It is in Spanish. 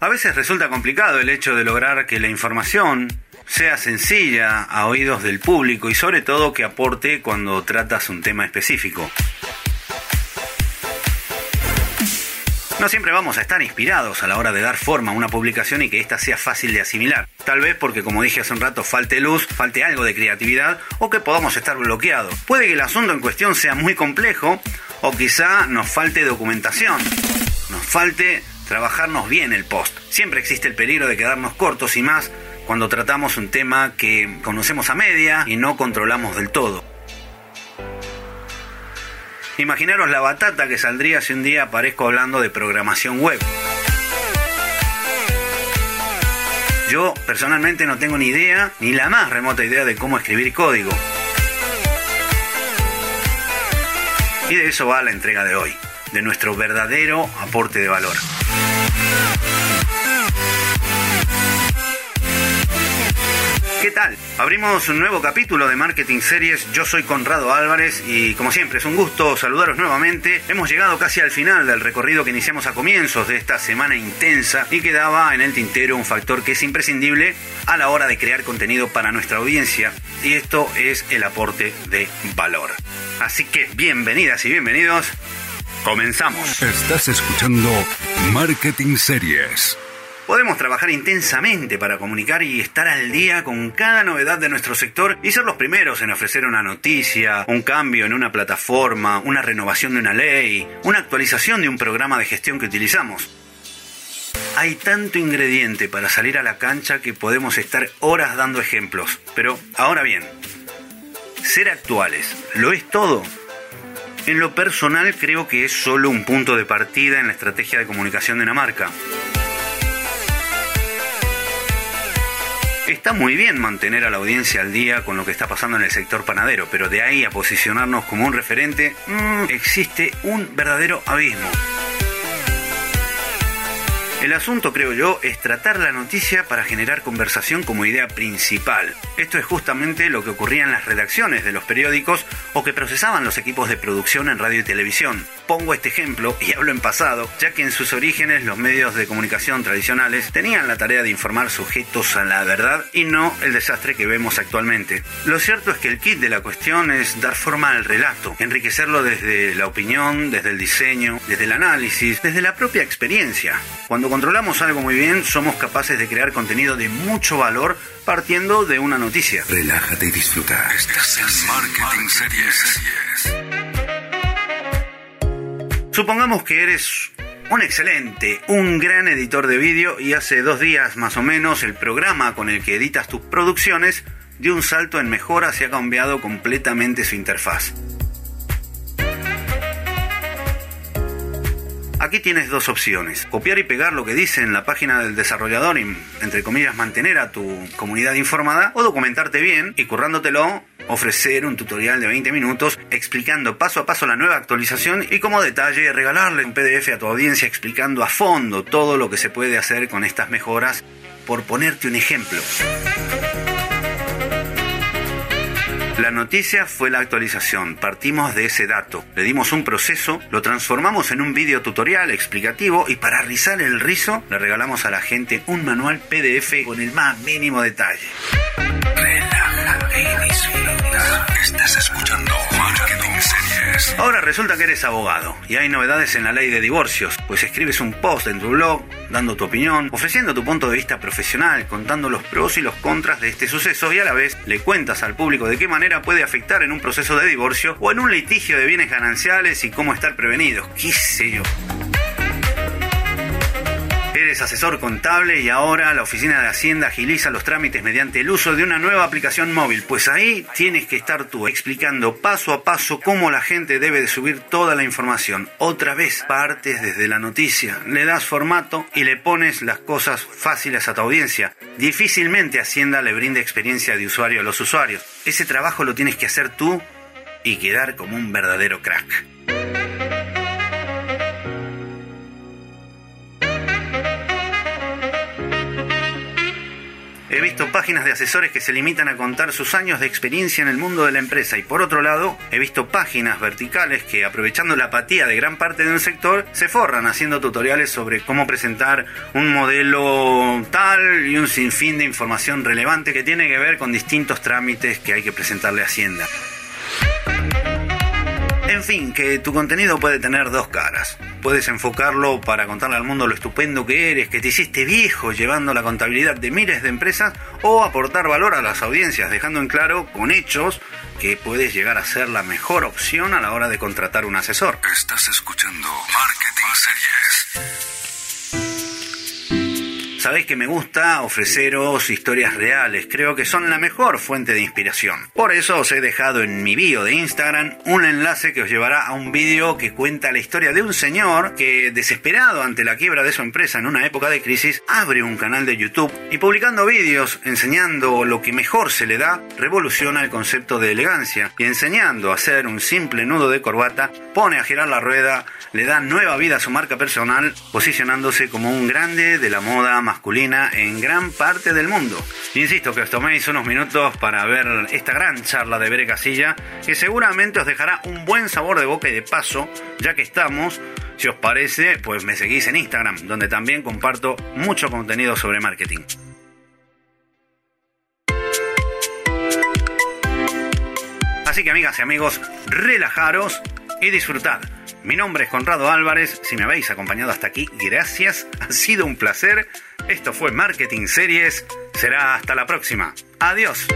A veces resulta complicado el hecho de lograr que la información sea sencilla a oídos del público y sobre todo que aporte cuando tratas un tema específico. No siempre vamos a estar inspirados a la hora de dar forma a una publicación y que ésta sea fácil de asimilar. Tal vez porque, como dije hace un rato, falte luz, falte algo de creatividad o que podamos estar bloqueados. Puede que el asunto en cuestión sea muy complejo o quizá nos falte documentación, nos falte trabajarnos bien el post. Siempre existe el peligro de quedarnos cortos y más cuando tratamos un tema que conocemos a media y no controlamos del todo. Imaginaros la batata que saldría si un día aparezco hablando de programación web. Yo personalmente no tengo ni idea, ni la más remota idea de cómo escribir código. Y de eso va la entrega de hoy, de nuestro verdadero aporte de valor. ¿Qué tal? Abrimos un nuevo capítulo de Marketing Series. Yo soy Conrado Álvarez y como siempre es un gusto saludaros nuevamente. Hemos llegado casi al final del recorrido que iniciamos a comienzos de esta semana intensa y quedaba en el tintero un factor que es imprescindible a la hora de crear contenido para nuestra audiencia y esto es el aporte de valor. Así que bienvenidas y bienvenidos. Comenzamos. Estás escuchando Marketing Series. Podemos trabajar intensamente para comunicar y estar al día con cada novedad de nuestro sector y ser los primeros en ofrecer una noticia, un cambio en una plataforma, una renovación de una ley, una actualización de un programa de gestión que utilizamos. Hay tanto ingrediente para salir a la cancha que podemos estar horas dando ejemplos. Pero ahora bien, ser actuales, ¿lo es todo? En lo personal creo que es solo un punto de partida en la estrategia de comunicación de una marca. Está muy bien mantener a la audiencia al día con lo que está pasando en el sector panadero, pero de ahí a posicionarnos como un referente, mmm, existe un verdadero abismo. El asunto, creo yo, es tratar la noticia para generar conversación como idea principal. Esto es justamente lo que ocurría en las redacciones de los periódicos o que procesaban los equipos de producción en radio y televisión. Pongo este ejemplo, y hablo en pasado, ya que en sus orígenes los medios de comunicación tradicionales tenían la tarea de informar sujetos a la verdad y no el desastre que vemos actualmente. Lo cierto es que el kit de la cuestión es dar forma al relato, enriquecerlo desde la opinión, desde el diseño, desde el análisis, desde la propia experiencia. Cuando controlamos algo muy bien, somos capaces de crear contenido de mucho valor partiendo de una noticia. Relájate y disfruta. Estás en Marketing Series. Supongamos que eres un excelente, un gran editor de vídeo y hace dos días más o menos el programa con el que editas tus producciones dio un salto en mejoras y ha cambiado completamente su interfaz. Aquí tienes dos opciones. Copiar y pegar lo que dice en la página del desarrollador y, entre comillas, mantener a tu comunidad informada o documentarte bien y currándotelo ofrecer un tutorial de 20 minutos explicando paso a paso la nueva actualización y como detalle regalarle un PDF a tu audiencia explicando a fondo todo lo que se puede hacer con estas mejoras por ponerte un ejemplo. La noticia fue la actualización, partimos de ese dato, le dimos un proceso, lo transformamos en un video tutorial explicativo y para rizar el rizo le regalamos a la gente un manual PDF con el más mínimo detalle. Ahora resulta que eres abogado y hay novedades en la ley de divorcios, pues escribes un post en tu blog dando tu opinión, ofreciendo tu punto de vista profesional, contando los pros y los contras de este suceso y a la vez le cuentas al público de qué manera puede afectar en un proceso de divorcio o en un litigio de bienes gananciales y cómo estar prevenidos, qué sé yo. Eres asesor contable y ahora la oficina de Hacienda agiliza los trámites mediante el uso de una nueva aplicación móvil. Pues ahí tienes que estar tú explicando paso a paso cómo la gente debe de subir toda la información. Otra vez partes desde la noticia, le das formato y le pones las cosas fáciles a tu audiencia. Difícilmente Hacienda le brinda experiencia de usuario a los usuarios. Ese trabajo lo tienes que hacer tú y quedar como un verdadero crack. He visto páginas de asesores que se limitan a contar sus años de experiencia en el mundo de la empresa y por otro lado, he visto páginas verticales que aprovechando la apatía de gran parte del sector, se forran haciendo tutoriales sobre cómo presentar un modelo tal y un sinfín de información relevante que tiene que ver con distintos trámites que hay que presentarle a Hacienda. En fin, que tu contenido puede tener dos caras. Puedes enfocarlo para contarle al mundo lo estupendo que eres, que te hiciste viejo llevando la contabilidad de miles de empresas, o aportar valor a las audiencias, dejando en claro con hechos que puedes llegar a ser la mejor opción a la hora de contratar un asesor. Estás escuchando Marketing Series. Sabéis que me gusta ofreceros historias reales, creo que son la mejor fuente de inspiración. Por eso os he dejado en mi bio de Instagram un enlace que os llevará a un vídeo que cuenta la historia de un señor que, desesperado ante la quiebra de su empresa en una época de crisis, abre un canal de YouTube y publicando vídeos enseñando lo que mejor se le da, revoluciona el concepto de elegancia y enseñando a hacer un simple nudo de corbata, pone a girar la rueda, le da nueva vida a su marca personal, posicionándose como un grande de la moda masculina en gran parte del mundo. Insisto que os toméis unos minutos para ver esta gran charla de Bere Casilla, que seguramente os dejará un buen sabor de boca y de paso, ya que estamos, si os parece, pues me seguís en Instagram, donde también comparto mucho contenido sobre marketing. Así que amigas y amigos, relajaros y disfrutad. Mi nombre es Conrado Álvarez, si me habéis acompañado hasta aquí, gracias, ha sido un placer. Esto fue Marketing Series, será hasta la próxima. Adiós.